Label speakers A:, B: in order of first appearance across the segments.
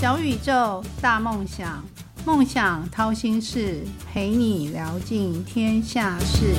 A: 小宇宙，大梦想，梦想掏心事，陪你聊尽天下事。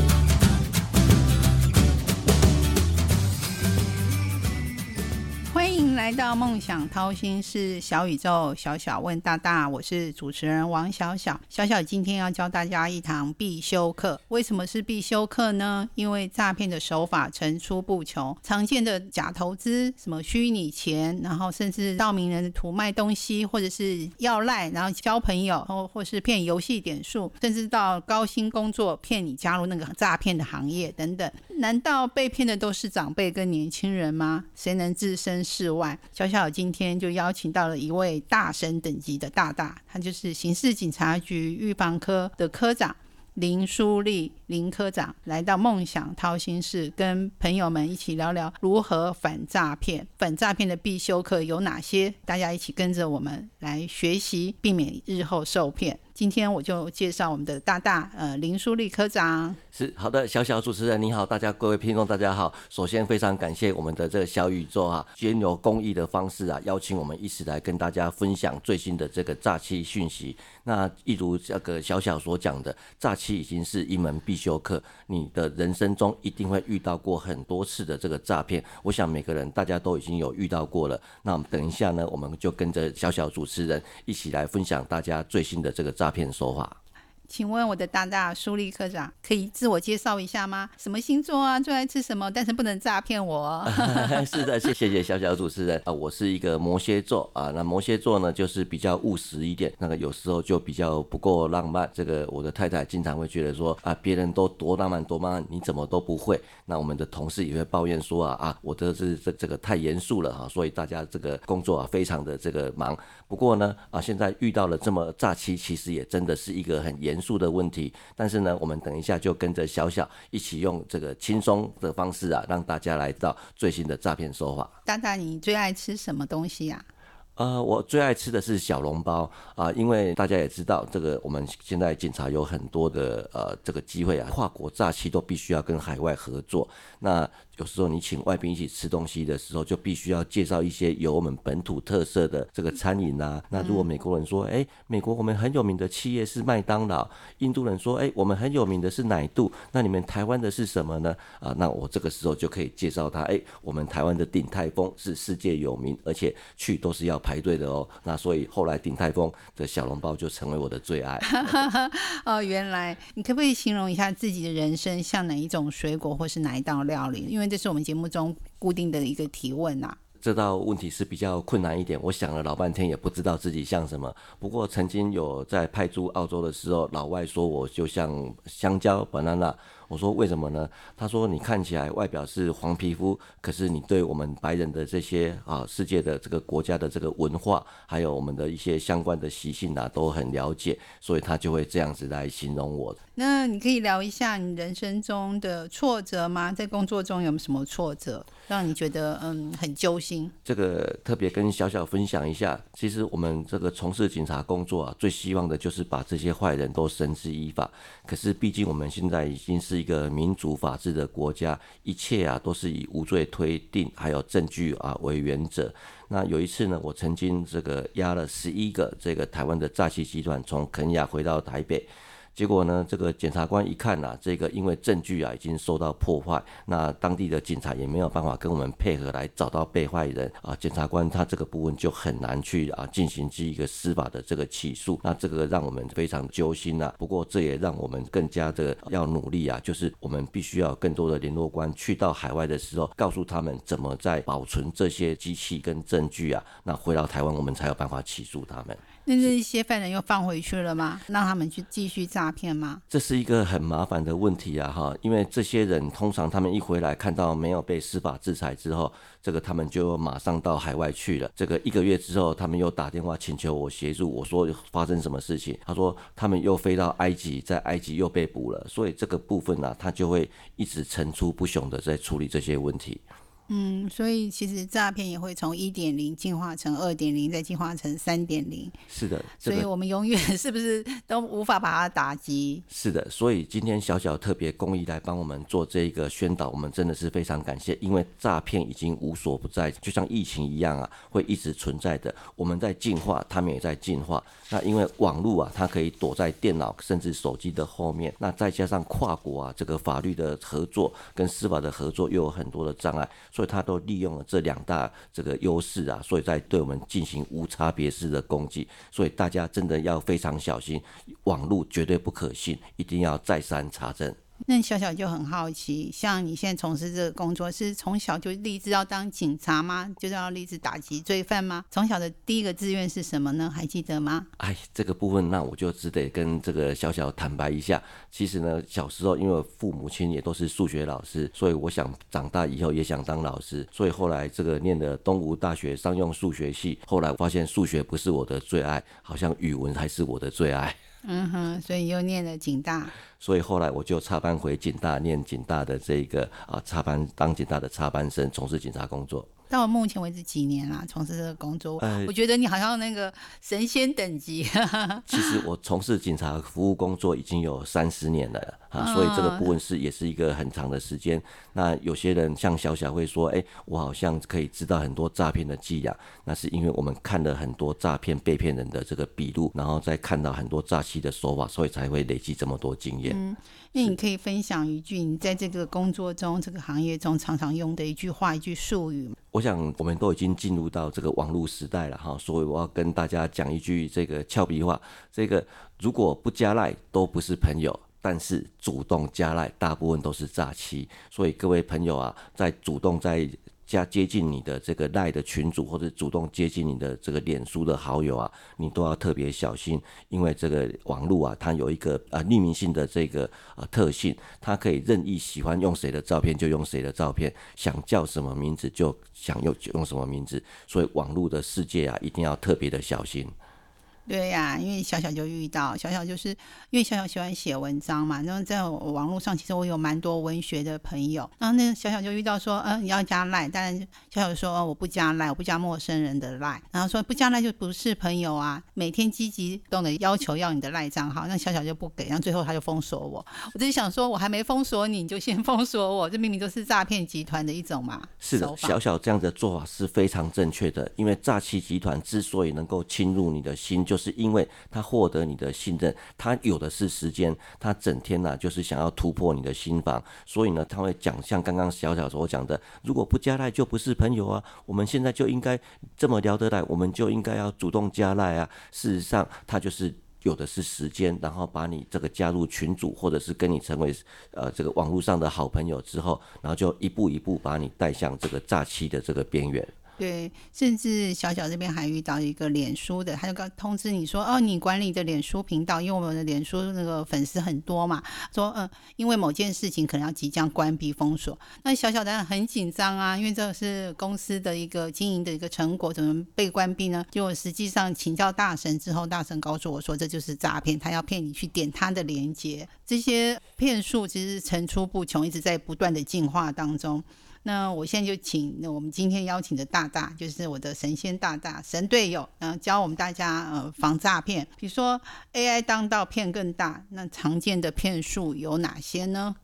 A: 来到梦想掏心事小宇宙，小小问大大，我是主持人王小小。小小今天要教大家一堂必修课。为什么是必修课呢？因为诈骗的手法层出不穷，常见的假投资、什么虚拟钱，然后甚至到名人图卖东西，或者是要赖，然后交朋友，或或是骗游戏点数，甚至到高薪工作骗你加入那个诈骗的行业等等。难道被骗的都是长辈跟年轻人吗？谁能置身事外？小小今天就邀请到了一位大神等级的大大，他就是刑事警察局预防科的科长林书立林科长，来到梦想掏心事，跟朋友们一起聊聊如何反诈骗。反诈骗的必修课有哪些？大家一起跟着我们来学习，避免日后受骗。今天我就介绍我们的大大，呃，林书立科长。
B: 是好的，小小主持人你好，大家各位听众大家好。首先非常感谢我们的这个小宇宙啊，兼由公益的方式啊，邀请我们一起来跟大家分享最新的这个诈欺讯息。那一如这个小小所讲的，诈欺已经是一门必修课，你的人生中一定会遇到过很多次的这个诈骗。我想每个人大家都已经有遇到过了。那我们等一下呢，我们就跟着小小主持人一起来分享大家最新的这个诈骗手法。
A: 请问我的大大苏立科长可以自我介绍一下吗？什么星座啊？最爱吃什么？但是不能诈骗我。
B: 是的，谢谢谢小小主持人啊，我是一个摩羯座啊。那摩羯座呢，就是比较务实一点，那个有时候就比较不够浪漫。这个我的太太经常会觉得说啊，别人都多浪漫多浪漫，你怎么都不会？那我们的同事也会抱怨说啊啊，我这是这这个太严肃了哈，所以大家这个工作啊非常的这个忙。不过呢啊，现在遇到了这么诈欺，其实也真的是一个很严肃的问题。但是呢，我们等一下就跟着小小一起用这个轻松的方式啊，让大家来到最新的诈骗手法。
A: 大大，你最爱吃什么东西呀？
B: 呃，我最爱吃的是小笼包啊，因为大家也知道，这个我们现在警察有很多的呃这个机会啊，跨国诈欺都必须要跟海外合作。那有时候你请外宾一起吃东西的时候，就必须要介绍一些有我们本土特色的这个餐饮啊。那如果美国人说，哎，美国我们很有名的企业是麦当劳；印度人说，哎，我们很有名的是奶度。那你们台湾的是什么呢？啊，那我这个时候就可以介绍他，哎，我们台湾的鼎泰丰是世界有名，而且去都是要排队的哦。那所以后来鼎泰丰的小笼包就成为我的最爱。
A: 哦，原来你可不可以形容一下自己的人生像哪一种水果或是哪一道料理？因为这是我们节目中固定的一个提问呐。
B: 这道问题是比较困难一点，我想了老半天也不知道自己像什么。不过曾经有在派驻澳洲的时候，老外说我就像香蕉 banana。我说为什么呢？他说你看起来外表是黄皮肤，可是你对我们白人的这些啊世界的这个国家的这个文化，还有我们的一些相关的习性啊都很了解，所以他就会这样子来形容我。
A: 那你可以聊一下你人生中的挫折吗？在工作中有什么挫折让你觉得嗯很揪心？
B: 这个特别跟小小分享一下，其实我们这个从事警察工作啊，最希望的就是把这些坏人都绳之以法。可是毕竟我们现在已经是一个民主法治的国家，一切啊都是以无罪推定，还有证据啊为原则。那有一次呢，我曾经这个押了十一个这个台湾的诈欺集团从肯亚回到台北。结果呢，这个检察官一看呐，这个因为证据啊已经受到破坏，那当地的警察也没有办法跟我们配合来找到被害人啊。检察官他这个部分就很难去啊进行这一个司法的这个起诉，那这个让我们非常揪心呐。不过这也让我们更加的要努力啊，就是我们必须要更多的联络官去到海外的时候，告诉他们怎么在保存这些机器跟证据啊，那回到台湾我们才有办法起诉他们。
A: 那这些犯人又放回去了吗？让他们去继续诈骗吗？
B: 这是一个很麻烦的问题啊！哈，因为这些人通常他们一回来看到没有被司法制裁之后，这个他们就马上到海外去了。这个一个月之后，他们又打电话请求我协助。我说发生什么事情？他说他们又飞到埃及，在埃及又被捕了。所以这个部分呢，他就会一直层出不穷的在处理这些问题。
A: 嗯，所以其实诈骗也会从一点零进化成二点零，再进化成三点零。
B: 是的，
A: 所以我们永远 是不是都无法把它打击？
B: 是的，所以今天小小特别公益来帮我们做这一个宣导，我们真的是非常感谢，因为诈骗已经无所不在，就像疫情一样啊，会一直存在的。我们在进化，他们也在进化。那因为网络啊，它可以躲在电脑甚至手机的后面，那再加上跨国啊，这个法律的合作跟司法的合作又有很多的障碍。所以，他都利用了这两大这个优势啊，所以在对我们进行无差别式的攻击。所以，大家真的要非常小心，网络绝对不可信，一定要再三查证。
A: 那小小就很好奇，像你现在从事这个工作，是从小就立志要当警察吗？就是要立志打击罪犯吗？从小的第一个志愿是什么呢？还记得吗？
B: 哎，这个部分那我就只得跟这个小小坦白一下。其实呢，小时候因为父母亲也都是数学老师，所以我想长大以后也想当老师。所以后来这个念的东吴大学商用数学系，后来发现数学不是我的最爱，好像语文还是我的最爱。
A: 嗯哼，所以又念了警大，
B: 所以后来我就插班回警大，念警大的这个啊插班当警大的插班生，从事警察工作。
A: 到目前为止几年啦？从事这个工作，我觉得你好像那个神仙等级。
B: 其实我从事警察服务工作已经有三十年了啊，所以这个部分是也是一个很长的时间。那有些人像小小会说，哎，我好像可以知道很多诈骗的伎俩，那是因为我们看了很多诈骗被骗人的这个笔录，然后再看到很多诈欺的手法，所以才会累积这么多经验。
A: 嗯，那你可以分享一句你在这个工作中、这个行业中常常用的一句话、一句术语。
B: 我想，我们都已经进入到这个网络时代了哈，所以我要跟大家讲一句这个俏皮话：这个如果不加赖都不是朋友，但是主动加赖大部分都是诈欺。所以各位朋友啊，在主动在。加接近你的这个赖的群主，或者主动接近你的这个脸书的好友啊，你都要特别小心，因为这个网络啊，它有一个呃匿名性的这个呃特性，它可以任意喜欢用谁的照片就用谁的照片，想叫什么名字就想用用什么名字，所以网络的世界啊，一定要特别的小心。
A: 对呀，因为小小就遇到小小，就是因为小小喜欢写文章嘛，然后在网络上，其实我有蛮多文学的朋友，然后那小小就遇到说，嗯，你要加赖，但小小说我不加赖，我不加陌生人的赖，然后说不加赖就不是朋友啊，每天积极动的要求要你的赖账号，那小小就不给，然后最后他就封锁我，我就想说，我还没封锁你，你就先封锁我，这明明就是诈骗集团的一种嘛。
B: 是的，小小这样的做法是非常正确的，因为诈欺集团之所以能够侵入你的心，就。是是因为他获得你的信任，他有的是时间，他整天呢就是想要突破你的心房，所以呢他会讲像刚刚小小所讲的，如果不加赖就不是朋友啊，我们现在就应该这么聊得来，我们就应该要主动加赖啊。事实上，他就是有的是时间，然后把你这个加入群组，或者是跟你成为呃这个网络上的好朋友之后，然后就一步一步把你带向这个诈欺的这个边缘。
A: 对，甚至小小这边还遇到一个脸书的，他就刚通知你说，哦，你管理的脸书频道，因为我们的脸书那个粉丝很多嘛，说，嗯，因为某件事情可能要即将关闭封锁，那小小当然很紧张啊，因为这是公司的一个经营的一个成果，怎么被关闭呢？结果实际上请教大神之后，大神告诉我说，这就是诈骗，他要骗你去点他的链接，这些骗术其实层出不穷，一直在不断的进化当中。那我现在就请那我们今天邀请的大大，就是我的神仙大大神队友，嗯，教我们大家呃防诈骗。比如说 AI 当道骗更大，那常见的骗术有哪些呢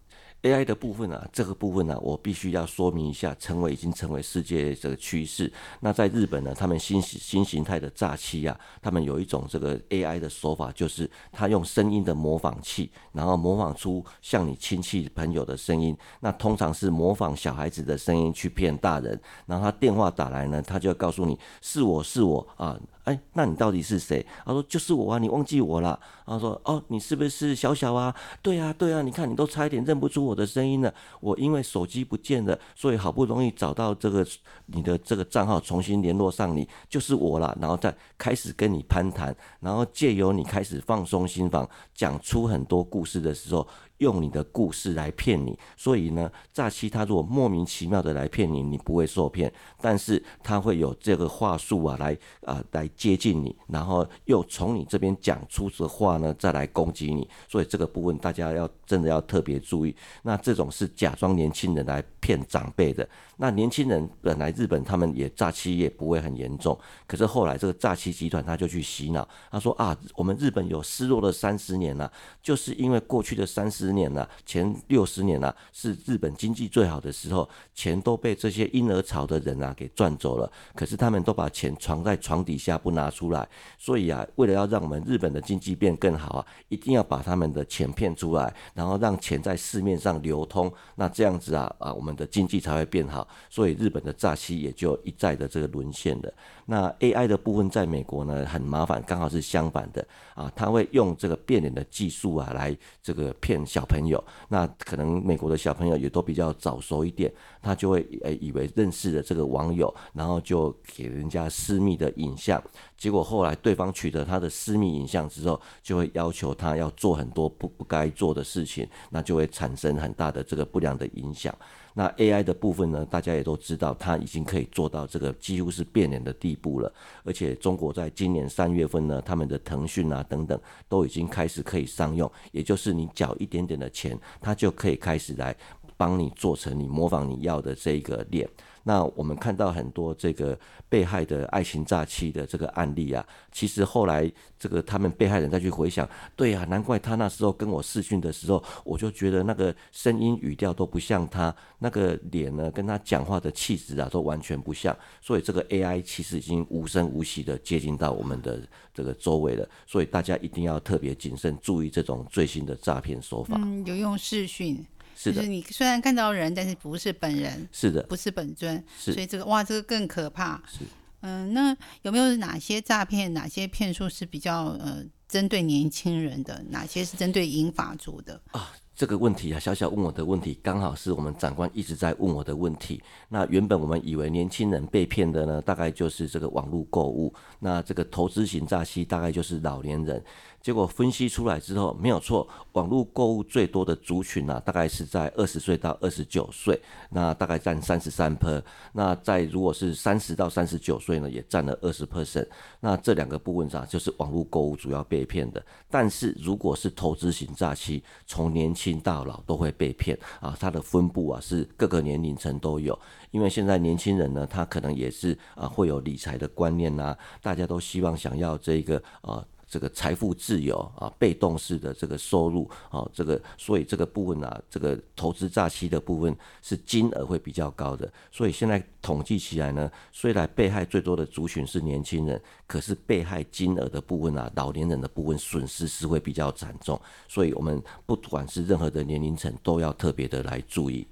B: ？AI 的部分啊，这个部分呢，我必须要说明一下，成为已经成为世界这个趋势。那在日本呢，他们新新形态的诈欺啊，他们有一种这个 AI 的手法，就是他用声音的模仿器，然后模仿出像你亲戚朋友的声音。那通常是模仿小孩子的声音去骗大人，然后他电话打来呢，他就要告诉你是我是我啊。哎，那你到底是谁？他说就是我啊，你忘记我了。然后说哦，你是不是小小啊？对啊，对啊，你看你都差一点认不出我的声音了。我因为手机不见了，所以好不容易找到这个你的这个账号，重新联络上你，就是我了。然后再开始跟你攀谈，然后借由你开始放松心房，讲出很多故事的时候，用你的故事来骗你。所以呢，诈欺他如果莫名其妙的来骗你，你不会受骗，但是他会有这个话术啊，来啊来接近你，然后又从你这边讲出的话呢，再来攻击你。所以这个部分大家要真的要特别注意。那这种是假装年轻人来骗长辈的。那年轻人本来日本他们也诈欺也不会很严重，可是后来这个诈欺集团他就去洗脑，他说啊，我们日本有失落了三十年了，就是因为过去的三十十年了，前六十年了是日本经济最好的时候，钱都被这些婴儿潮的人啊给赚走了，可是他们都把钱藏在床底下不拿出来，所以啊，为了要让我们日本的经济变更好啊，一定要把他们的钱骗出来，然后让钱在市面上流通，那这样子啊啊，我们的经济才会变好。所以日本的诈欺也就一再的这个沦陷了。那 AI 的部分在美国呢很麻烦，刚好是相反的啊，他会用这个变脸的技术啊来这个骗小朋友。那可能美国的小朋友也都比较早熟一点，他就会诶以为认识了这个网友，然后就给人家私密的影像。结果后来对方取得他的私密影像之后，就会要求他要做很多不不该做的事情，那就会产生很大的这个不良的影响。那 AI 的部分呢，大家也都知道，它已经可以做到这个几乎是变脸的地步了。而且中国在今年三月份呢，他们的腾讯啊等等都已经开始可以商用，也就是你缴一点点的钱，它就可以开始来帮你做成你模仿你要的这个脸。那我们看到很多这个被害的爱情诈欺的这个案例啊，其实后来这个他们被害人再去回想，对啊，难怪他那时候跟我视讯的时候，我就觉得那个声音语调都不像他，那个脸呢跟他讲话的气质啊都完全不像，所以这个 AI 其实已经无声无息的接近到我们的这个周围了，所以大家一定要特别谨慎，注意这种最新的诈骗手法。
A: 嗯，有用视讯。
B: 是
A: 就是你虽然看到人，但是不是本人，
B: 是的，
A: 不是本尊，
B: 是
A: 所以这个哇，这个更可怕。
B: 是，
A: 嗯，那有没有哪些诈骗、哪些骗术是比较呃针对年轻人的？哪些是针对银发族的？
B: 啊，这个问题啊，小小问我的问题，刚好是我们长官一直在问我的问题。那原本我们以为年轻人被骗的呢，大概就是这个网络购物，那这个投资型诈欺大概就是老年人。结果分析出来之后，没有错，网络购物最多的族群呢，大概是在二十岁到二十九岁，那大概占三十三 per。那在如果是三十到三十九岁呢，也占了二十 percent。那这两个部分上，就是网络购物主要被骗的。但是如果是投资型诈欺，从年轻到老都会被骗啊，它的分布啊是各个年龄层都有。因为现在年轻人呢，他可能也是啊会有理财的观念呐，大家都希望想要这个啊。这个财富自由啊，被动式的这个收入啊，这个所以这个部分啊，这个投资诈欺的部分是金额会比较高的。所以现在统计起来呢，虽然被害最多的族群是年轻人，可是被害金额的部分啊，老年人的部分损失是会比较惨重。所以我们不管是任何的年龄层，都要特别的来注意。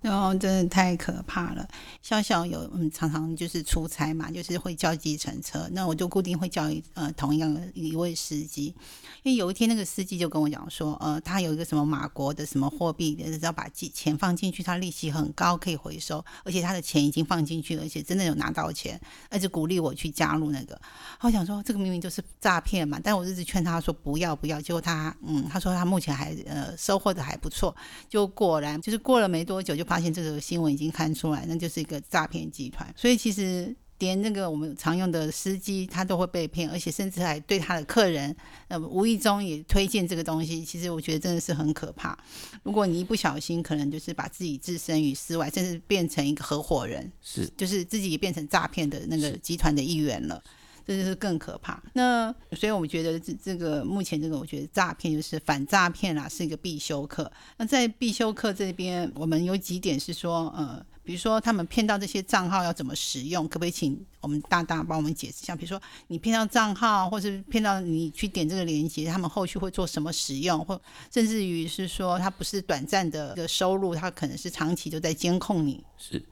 A: 然后真的太可怕了。笑笑有嗯，常常就是出差嘛，就是会叫计程车。那我就固定会叫一呃同样的一位司机。因为有一天那个司机就跟我讲说，呃，他有一个什么马国的什么货币，只要把钱放进去，他利息很高，可以回收，而且他的钱已经放进去，而且真的有拿到钱，而且鼓励我去加入那个。我想说这个明明就是诈骗嘛，但我一直劝他说不要不要。结果他嗯，他说他目前还呃收获的还不错，就果然就是过了没多久就。发现这个新闻已经看出来，那就是一个诈骗集团。所以其实连那个我们常用的司机，他都会被骗，而且甚至还对他的客人，呃，无意中也推荐这个东西。其实我觉得真的是很可怕。如果你一不小心，可能就是把自己置身于世外，甚至变成一个合伙人，
B: 是，
A: 就是自己也变成诈骗的那个集团的一员了。这就是更可怕。那所以我们觉得这这个目前这个，我觉得诈骗就是反诈骗啦，是一个必修课。那在必修课这边，我们有几点是说，呃，比如说他们骗到这些账号要怎么使用，可不可以请我们大大帮我们解释一下？比如说你骗到账号，或是骗到你去点这个链接，他们后续会做什么使用，或甚至于是说，它不是短暂的一个收入，它可能是长期都在监控你。
B: 是。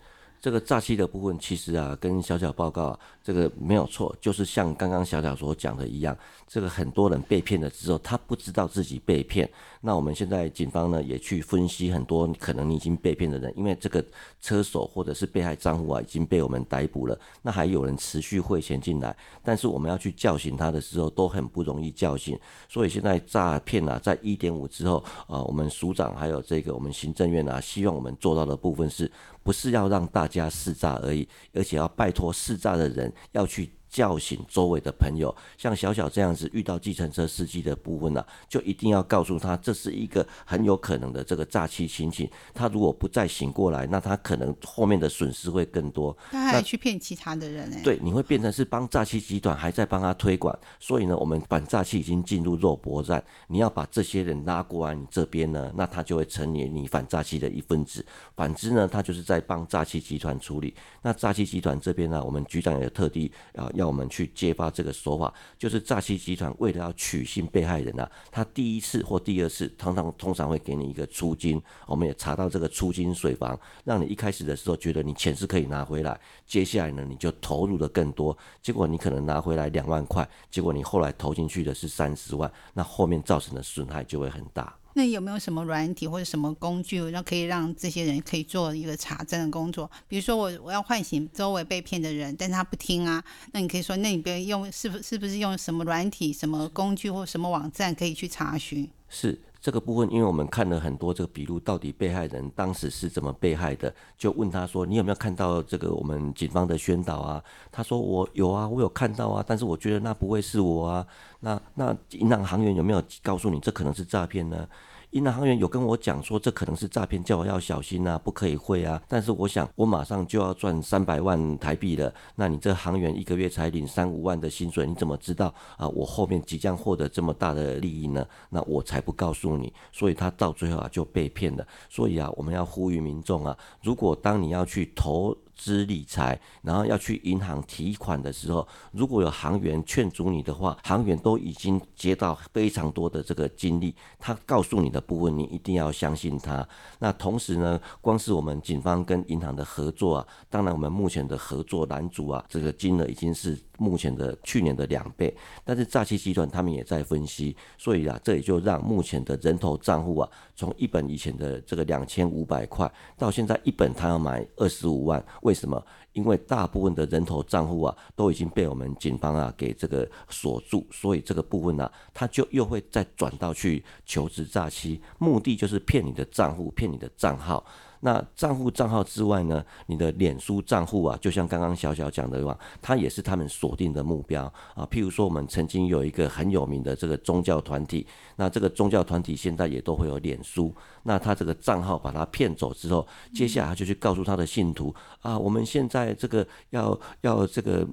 B: 这个诈欺的部分，其实啊，跟小小报告啊，这个没有错，就是像刚刚小小所讲的一样，这个很多人被骗了之后，他不知道自己被骗。那我们现在警方呢，也去分析很多可能你已经被骗的人，因为这个车手或者是被害账户啊，已经被我们逮捕了。那还有人持续汇钱进来，但是我们要去叫醒他的时候，都很不容易叫醒。所以现在诈骗啊，在一点五之后啊，我们署长还有这个我们行政院啊，希望我们做到的部分是。不是要让大家试诈而已，而且要拜托试诈的人要去。叫醒周围的朋友，像小小这样子遇到计程车司机的部分呢，就一定要告诉他，这是一个很有可能的这个诈欺情形。他如果不再醒过来，那他可能后面的损失会更多。
A: 他还去骗其他的人呢？
B: 对，你会变成是帮诈欺集团还在帮他推广。所以呢，我们反诈欺已经进入肉搏战，你要把这些人拉过来你这边呢，那他就会成为你反诈欺的一份子。反之呢，他就是在帮诈欺集团处理。那诈欺集团这边呢，我们局长也特地啊要。我们去揭发这个手法，就是诈欺集团为了要取信被害人啊，他第一次或第二次，通常通常会给你一个出金，我们也查到这个出金水房，让你一开始的时候觉得你钱是可以拿回来，接下来呢你就投入的更多，结果你可能拿回来两万块，结果你后来投进去的是三十万，那后面造成的损害就会很大。
A: 那有没有什么软体或者什么工具，让可以让这些人可以做一个查证的工作？比如说我我要唤醒周围被骗的人，但他不听啊，那你可以说，那你别用是不是不是用什么软体、什么工具或什么网站可以去查询？
B: 是这个部分，因为我们看了很多这个笔录，到底被害人当时是怎么被害的？就问他说，你有没有看到这个我们警方的宣导啊？他说我有啊，我有看到啊，但是我觉得那不会是我啊。那那银行行员有没有告诉你这可能是诈骗呢？银行员有跟我讲说这可能是诈骗，叫我要小心啊，不可以汇啊。但是我想我马上就要赚三百万台币了，那你这行员一个月才领三五万的薪水，你怎么知道啊？我后面即将获得这么大的利益呢？那我才不告诉你。所以他到最后啊就被骗了。所以啊，我们要呼吁民众啊，如果当你要去投。资理财，然后要去银行提款的时候，如果有行员劝阻你的话，行员都已经接到非常多的这个经历，他告诉你的部分，你一定要相信他。那同时呢，光是我们警方跟银行的合作啊，当然我们目前的合作男主啊，这个金额已经是。目前的去年的两倍，但是诈欺集团他们也在分析，所以啊，这也就让目前的人头账户啊，从一本以前的这个两千五百块，到现在一本他要买二十五万，为什么？因为大部分的人头账户啊，都已经被我们警方啊给这个锁住，所以这个部分呢，他就又会再转到去求职诈欺，目的就是骗你的账户，骗你的账号。那账户账号之外呢？你的脸书账户啊，就像刚刚小小讲的话，它也是他们锁定的目标啊。譬如说，我们曾经有一个很有名的这个宗教团体，那这个宗教团体现在也都会有脸书。那他这个账号把他骗走之后，接下来他就去告诉他的信徒啊，我们现在这个要要这个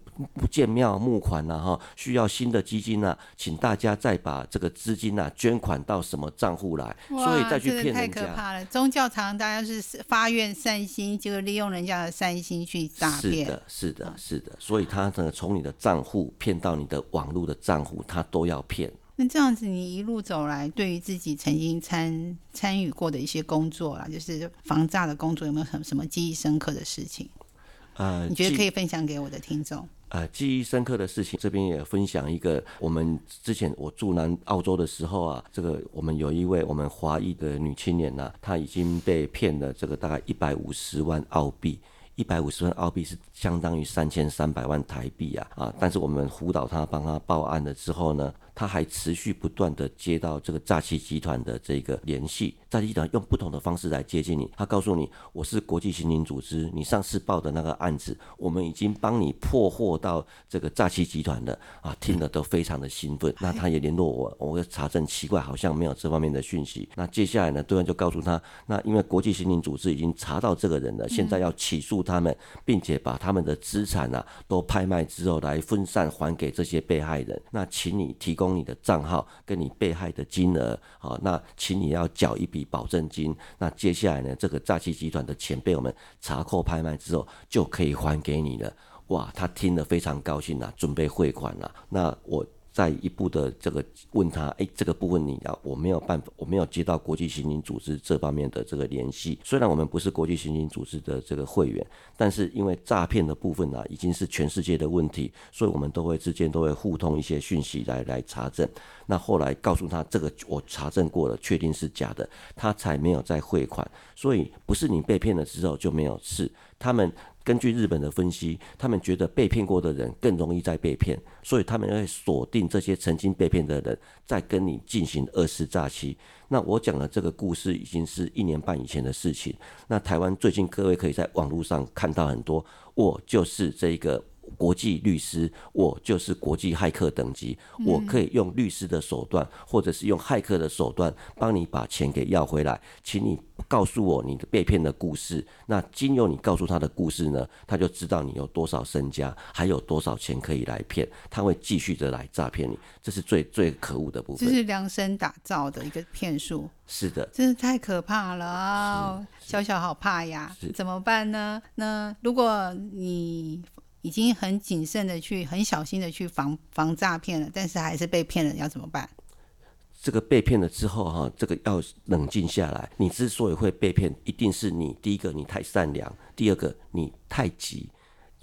B: 建庙募款了哈，需要新的基金呐，请大家再把这个资金呐捐款到什么账户来，所以再去骗人家。太
A: 可怕了！宗教常大家是发愿善心，结果利用人家的善心去诈骗。
B: 是的，是的，是的，所以他呢从你的账户骗到你的网络的账户，他都要骗。
A: 那这样子，你一路走来，对于自己曾经参参与过的一些工作啦，就是防诈的工作，有没有什什么记忆深刻的事情？
B: 呃，
A: 你觉得可以分享给我的听众？
B: 呃，记忆深刻的事情，这边也分享一个。我们之前我住南澳洲的时候啊，这个我们有一位我们华裔的女青年呢，她已经被骗了这个大概一百五十万澳币。一百五十万澳币是相当于三千三百万台币啊啊！但是我们辅导他，帮他报案了之后呢？他还持续不断的接到这个诈欺集团的这个联系，诈欺集团用不同的方式来接近你。他告诉你，我是国际刑警组织，你上次报的那个案子，我们已经帮你破获到这个诈欺集团了啊！听了都非常的兴奋。那他也联络我，我查证奇怪，好像没有这方面的讯息。那接下来呢，对方就告诉他，那因为国际刑警组织已经查到这个人了，现在要起诉他们，并且把他们的资产啊都拍卖之后来分散还给这些被害人。那请你提供。供你的账号跟你被害的金额，好，那请你要缴一笔保证金。那接下来呢，这个诈欺集团的钱被我们查扣拍卖之后，就可以还给你了。哇，他听了非常高兴啊，准备汇款了。那我再一步的这个问他，哎，这个部分你要我没有办法，我没有接到国际刑警组织这方面的这个联系。虽然我们不是国际刑警组织的这个会员，但是因为诈骗的部分呢，已经是全世界的问题，所以我们都会之间都会互通一些讯息来来查证。那后来告诉他这个我查证过了，确定是假的，他才没有再汇款。所以不是你被骗了之后就没有事，他们。根据日本的分析，他们觉得被骗过的人更容易再被骗，所以他们会锁定这些曾经被骗的人，再跟你进行二次诈欺。那我讲的这个故事已经是一年半以前的事情。那台湾最近各位可以在网络上看到很多，我就是这一个。国际律师，我就是国际骇客等级，我可以用律师的手段，或者是用骇客的手段，帮你把钱给要回来。请你告诉我你的被骗的故事。那经由你告诉他的故事呢，他就知道你有多少身家，还有多少钱可以来骗，他会继续的来诈骗你。这是最最可恶的部分。
A: 这是量身打造的一个骗术。
B: 是的，
A: 真是太可怕了，小小好怕呀！怎么办呢？那如果你已经很谨慎的去，很小心的去防防诈骗了，但是还是被骗了，要怎么办？
B: 这个被骗了之后哈，这个要冷静下来。你之所以会被骗，一定是你第一个你太善良，第二个你太急。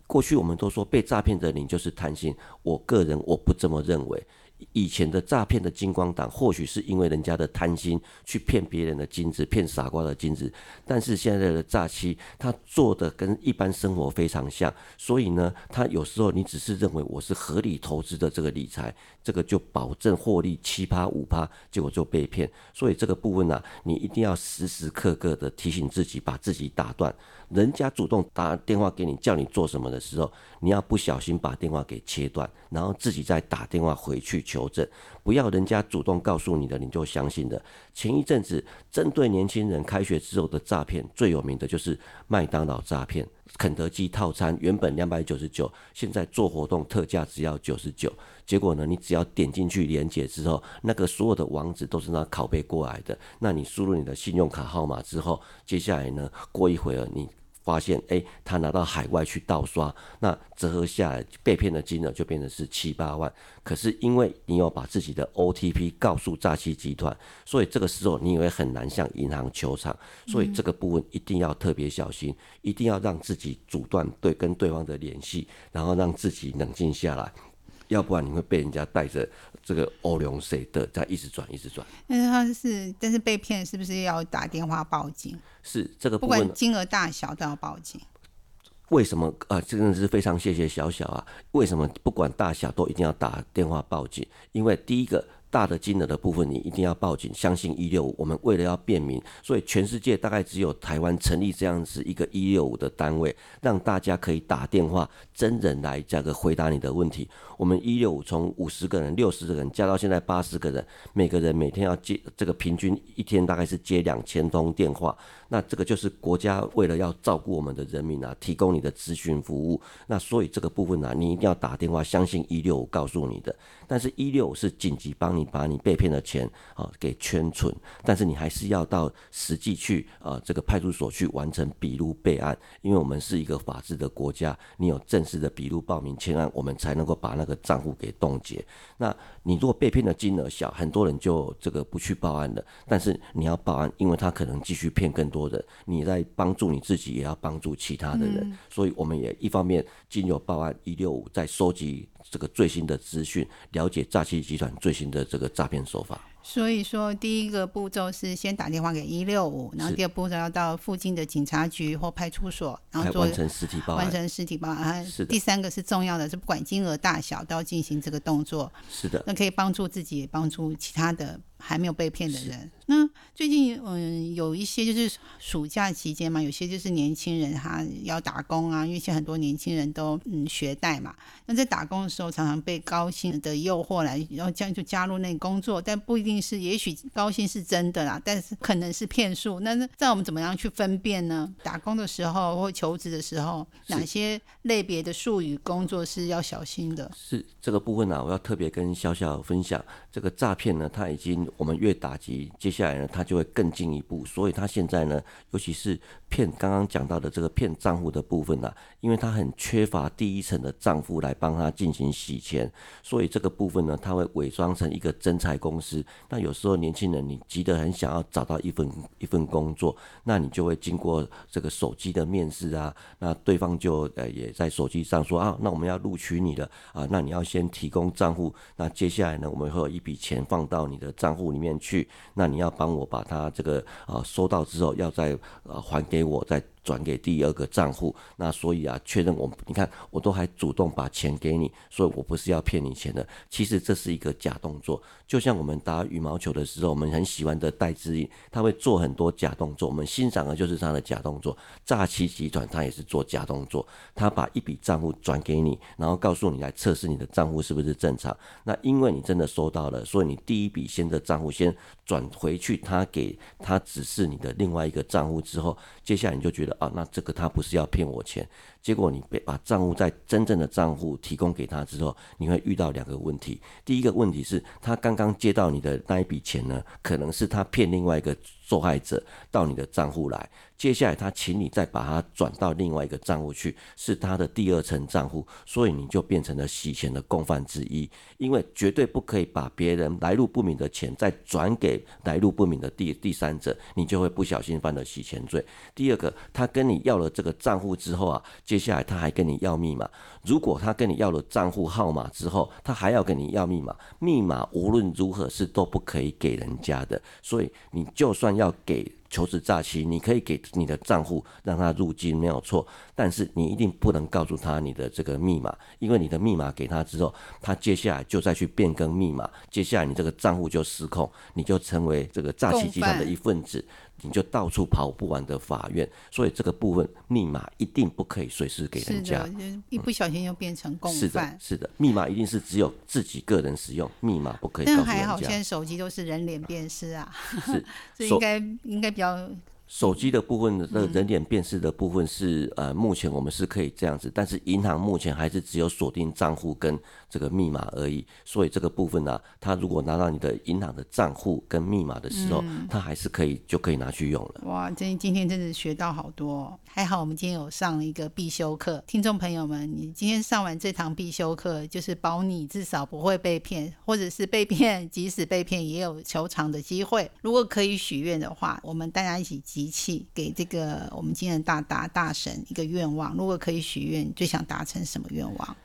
B: 过去我们都说被诈骗的你就是贪心，我个人我不这么认为。以前的诈骗的金光党，或许是因为人家的贪心去骗别人的金子，骗傻瓜的金子。但是现在的诈欺，他做的跟一般生活非常像，所以呢，他有时候你只是认为我是合理投资的这个理财，这个就保证获利七趴五趴，结果就被骗。所以这个部分呢，你一定要时时刻刻的提醒自己，把自己打断。人家主动打电话给你，叫你做什么的时候，你要不小心把电话给切断，然后自己再打电话回去求证，不要人家主动告诉你的你就相信的。前一阵子针对年轻人开学之后的诈骗，最有名的就是麦当劳诈骗，肯德基套餐原本两百九十九，现在做活动特价只要九十九。结果呢，你只要点进去连接之后，那个所有的网址都是那拷贝过来的。那你输入你的信用卡号码之后，接下来呢，过一会儿你。发现哎，他拿到海外去盗刷，那折合下来被骗的金额就变成是七八万。可是因为你有把自己的 OTP 告诉诈欺集团，所以这个时候你也会很难向银行求偿。所以这个部分一定要特别小心，一定要让自己阻断对跟对方的联系，然后让自己冷静下来。要不然你会被人家带着这个欧龙谁的在一直转一直转。
A: 但是他是，但是被骗是不是要打电话报警？
B: 是这个
A: 不管金额大小都要报警。
B: 为什么啊？真的是非常谢谢小小啊！为什么不管大小都一定要打电话报警？因为第一个。大的金额的部分，你一定要报警。相信一六五，我们为了要便民，所以全世界大概只有台湾成立这样子一个一六五的单位，让大家可以打电话真人来这个回答你的问题。我们一六五从五十个人、六十个人加到现在八十个人，每个人每天要接这个平均一天大概是接两千通电话。那这个就是国家为了要照顾我们的人民啊，提供你的咨询服务。那所以这个部分呢，你一定要打电话，相信一六五告诉你的。但是，一六五是紧急帮你把你被骗的钱啊给圈存，但是你还是要到实际去啊这个派出所去完成笔录备案，因为我们是一个法治的国家，你有正式的笔录报名签案，我们才能够把那个账户给冻结。那你如果被骗的金额小，很多人就这个不去报案了。但是你要报案，因为他可能继续骗更多。人，你在帮助你自己，也要帮助其他的人，所以我们也一方面经由报案一六五，在收集这个最新的资讯，了解诈欺集团最新的这个诈骗手法。
A: 所以说，第一个步骤是先打电话给一六五，然后第二步骤要到附近的警察局或派出所，然后
B: 完成实体报案。
A: 完成实体报案。是第三个是重要的，是不管金额大小都要进行这个动作。
B: 是的。
A: 那可以帮助自己，也帮助其他的还没有被骗的人。那最近嗯，有一些就是暑假期间嘛，有些就是年轻人他要打工啊，因为现在很多年轻人都嗯学贷嘛。那在打工的时候，常常被高薪的诱惑来，然后将就加入那个工作，但不一定。是，也许高薪是真的啦，但是可能是骗术。那那在我们怎么样去分辨呢？打工的时候或求职的时候，哪些类别的术语工作是要小心的？
B: 是这个部分呢，我要特别跟小小分享。这个诈骗呢，它已经我们越打击，接下来呢，他就会更进一步。所以他现在呢，尤其是骗刚刚讲到的这个骗账户的部分呢，因为他很缺乏第一层的账户来帮他进行洗钱，所以这个部分呢，他会伪装成一个真财公司。那有时候年轻人你急得很想要找到一份一份工作，那你就会经过这个手机的面试啊，那对方就呃也在手机上说啊，那我们要录取你了啊，那你要先提供账户，那接下来呢，我们会有一笔钱放到你的账户户里面去，那你要帮我把它这个啊收到之后，要再啊还给我再。转给第二个账户，那所以啊，确认我，你看我都还主动把钱给你，所以我不是要骗你钱的。其实这是一个假动作，就像我们打羽毛球的时候，我们很喜欢的戴资颖，他会做很多假动作，我们欣赏的就是他的假动作。诈欺集团他也是做假动作，他把一笔账户转给你，然后告诉你来测试你的账户是不是正常。那因为你真的收到了，所以你第一笔先的账户先转回去，他给他指示你的另外一个账户之后，接下来你就觉得。啊，那这个他不是要骗我钱，结果你被把账户在真正的账户提供给他之后，你会遇到两个问题。第一个问题是，他刚刚接到你的那一笔钱呢，可能是他骗另外一个受害者到你的账户来。接下来他请你再把它转到另外一个账户去，是他的第二层账户，所以你就变成了洗钱的共犯之一。因为绝对不可以把别人来路不明的钱再转给来路不明的第第三者，你就会不小心犯了洗钱罪。第二个，他跟你要了这个账户之后啊，接下来他还跟你要密码。如果他跟你要了账户号码之后，他还要跟你要密码，密码无论如何是都不可以给人家的。所以你就算要给。求职诈欺，你可以给你的账户让他入金没有错，但是你一定不能告诉他你的这个密码，因为你的密码给他之后，他接下来就再去变更密码，接下来你这个账户就失控，你就成为这个诈欺集团的一份子。你就到处跑不完的法院，所以这个部分密码一定不可以随时给人家，
A: 一不小心就变成共犯。
B: 是的，密码一定是只有自己个人使用，密码不可以。
A: 但还好，现在手机都是人脸辨识啊，是，这应该应该比较。
B: 手机的部分的那人脸辨识的部分是呃，目前我们是可以这样子，但是银行目前还是只有锁定账户跟这个密码而已，所以这个部分呢，他如果拿到你的银行的账户跟密码的时候，他还是可以就可以拿去用了。
A: 哇，真今天真的学到好多，还好我们今天有上一个必修课，听众朋友们，你今天上完这堂必修课，就是保你至少不会被骗，或者是被骗，即使被骗也有求偿的机会。如果可以许愿的话，我们大家一起。集气给这个我们今天大大大神一个愿望，如果可以许愿，最想达成什么愿望？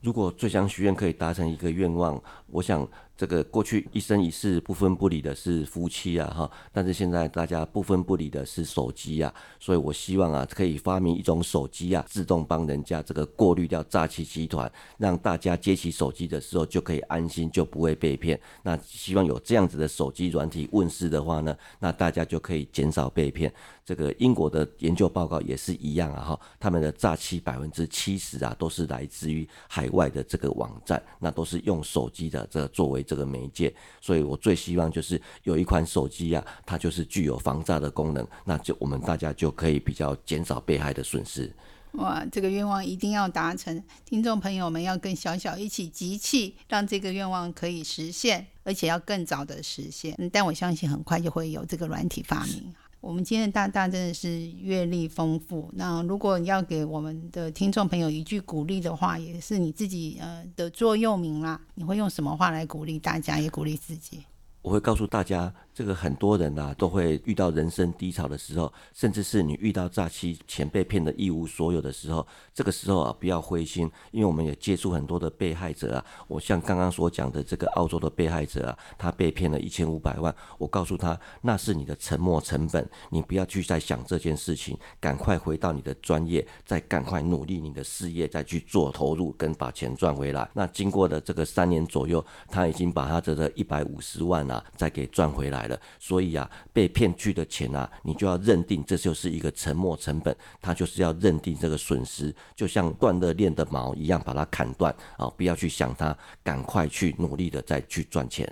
B: 如果最想许愿可以达成一个愿望，我想。这个过去一生一世不分不离的是夫妻啊，哈，但是现在大家不分不离的是手机啊，所以我希望啊，可以发明一种手机啊，自动帮人家这个过滤掉诈欺集团，让大家接起手机的时候就可以安心，就不会被骗。那希望有这样子的手机软体问世的话呢，那大家就可以减少被骗。这个英国的研究报告也是一样啊，哈，他们的诈欺百分之七十啊，都是来自于海外的这个网站，那都是用手机的这个作为。这个媒介，所以我最希望就是有一款手机呀，它就是具有防诈的功能，那就我们大家就可以比较减少被害的损失。
A: 哇，这个愿望一定要达成，听众朋友们要跟小小一起集气，让这个愿望可以实现，而且要更早的实现。但我相信很快就会有这个软体发明。我们今天的大大真的是阅历丰富。那如果你要给我们的听众朋友一句鼓励的话，也是你自己呃的座右铭啦。你会用什么话来鼓励大家，也鼓励自己？
B: 我会告诉大家。这个很多人呐都会遇到人生低潮的时候，甚至是你遇到诈欺、钱被骗的一无所有的时候，这个时候啊不要灰心，因为我们也接触很多的被害者啊。我像刚刚所讲的这个澳洲的被害者啊，他被骗了一千五百万，我告诉他那是你的沉没成本，你不要去再想这件事情，赶快回到你的专业，再赶快努力你的事业，再去做投入跟把钱赚回来。那经过的这个三年左右，他已经把他这个一百五十万啊再给赚回来。所以啊，被骗去的钱啊，你就要认定这就是一个沉没成本，他就是要认定这个损失，就像断了链的毛一样，把它砍断啊，不要去想它，赶快去努力的再去赚钱。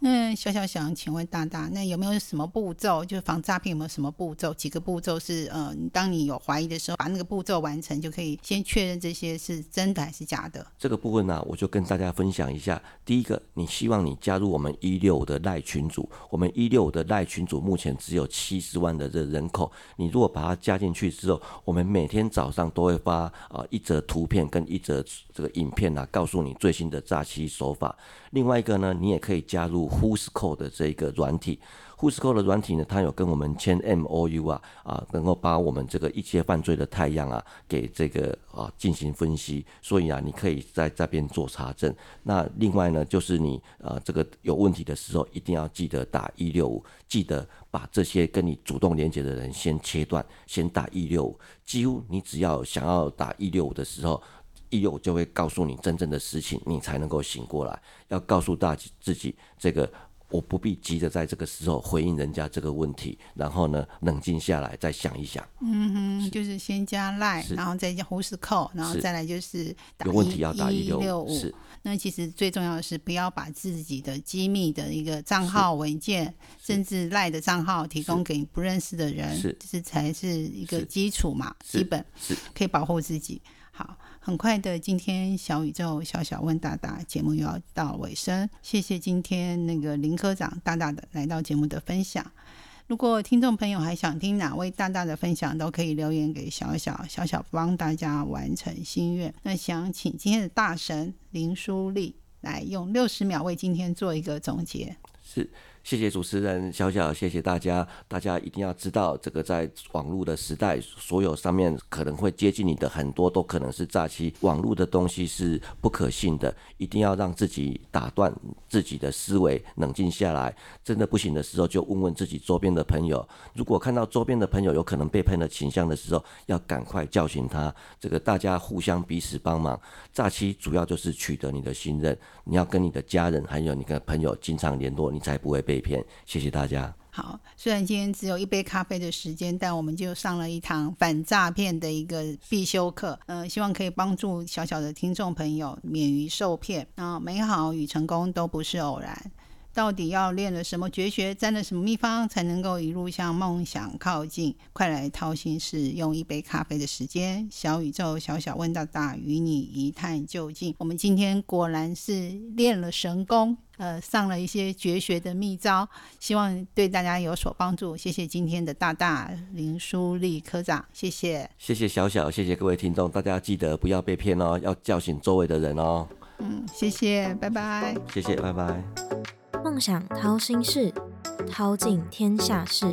A: 那小小想请问大大，那有没有什么步骤？就是防诈骗有没有什么步骤？几个步骤是呃，当你有怀疑的时候，把那个步骤完成，就可以先确认这些是真的还是假的。
B: 这个部分呢，我就跟大家分享一下。第一个，你希望你加入我们一六的赖群组，我们一六的赖群组目前只有七十万的这人口，你如果把它加进去之后，我们每天早上都会发啊一则图片跟一则这个影片啊，告诉你最新的诈欺手法。另外一个呢，你也可以加入 Who's Call 的这个软体。Who's Call 的软体呢，它有跟我们签 M O U 啊啊，能够把我们这个一些犯罪的太阳啊给这个啊进行分析。所以啊，你可以在这边做查证。那另外呢，就是你啊这个有问题的时候，一定要记得打一六五，记得把这些跟你主动连接的人先切断，先打一六五。几乎你只要想要打一六五的时候，一六五就会告诉你真正的事情，你才能够醒过来。要告诉大自己这个。我不必急着在这个时候回应人家这个问题，然后呢，冷静下来再想一想。
A: 嗯哼，就是先加赖，然后再加胡斯扣，然后再来就是
B: 有问题要打一
A: 六五。
B: 是，
A: 那其实最重要的是不要把自己的机密的一个账号文件，甚至赖的账号提供给不认识的人，
B: 是，
A: 这才是一个基础嘛，基本
B: 是
A: 可以保护自己。好。很快的，今天小宇宙小小问大大节目又要到尾声，谢谢今天那个林科长大大的来到节目的分享。如果听众朋友还想听哪位大大的分享，都可以留言给小小小小帮大家完成心愿。那想请今天的大神林淑丽来用六十秒为今天做一个总结。
B: 是。谢谢主持人小小，谢谢大家。大家一定要知道，这个在网络的时代，所有上面可能会接近你的很多都可能是诈欺。网络的东西是不可信的，一定要让自己打断自己的思维，冷静下来。真的不行的时候，就问问自己周边的朋友。如果看到周边的朋友有可能被骗的倾向的时候，要赶快叫醒他。这个大家互相彼此帮忙。诈欺主要就是取得你的信任，你要跟你的家人还有你的朋友经常联络，你才不会被。片，谢谢大家。
A: 好，虽然今天只有一杯咖啡的时间，但我们就上了一堂反诈骗的一个必修课。嗯，希望可以帮助小小的听众朋友免于受骗。那美好与成功都不是偶然。到底要练了什么绝学，沾了什么秘方，才能够一路向梦想靠近？快来掏心事，用一杯咖啡的时间，小宇宙小小问大大，与你一探究竟。我们今天果然是练了神功，呃，上了一些绝学的秘招，希望对大家有所帮助。谢谢今天的大大林书立科长，谢谢，
B: 谢谢小小，谢谢各位听众，大家记得不要被骗哦，要叫醒周围的人哦。
A: 嗯，谢谢，拜拜，
B: 谢谢，拜拜。
C: 梦想掏心事，掏尽天下事。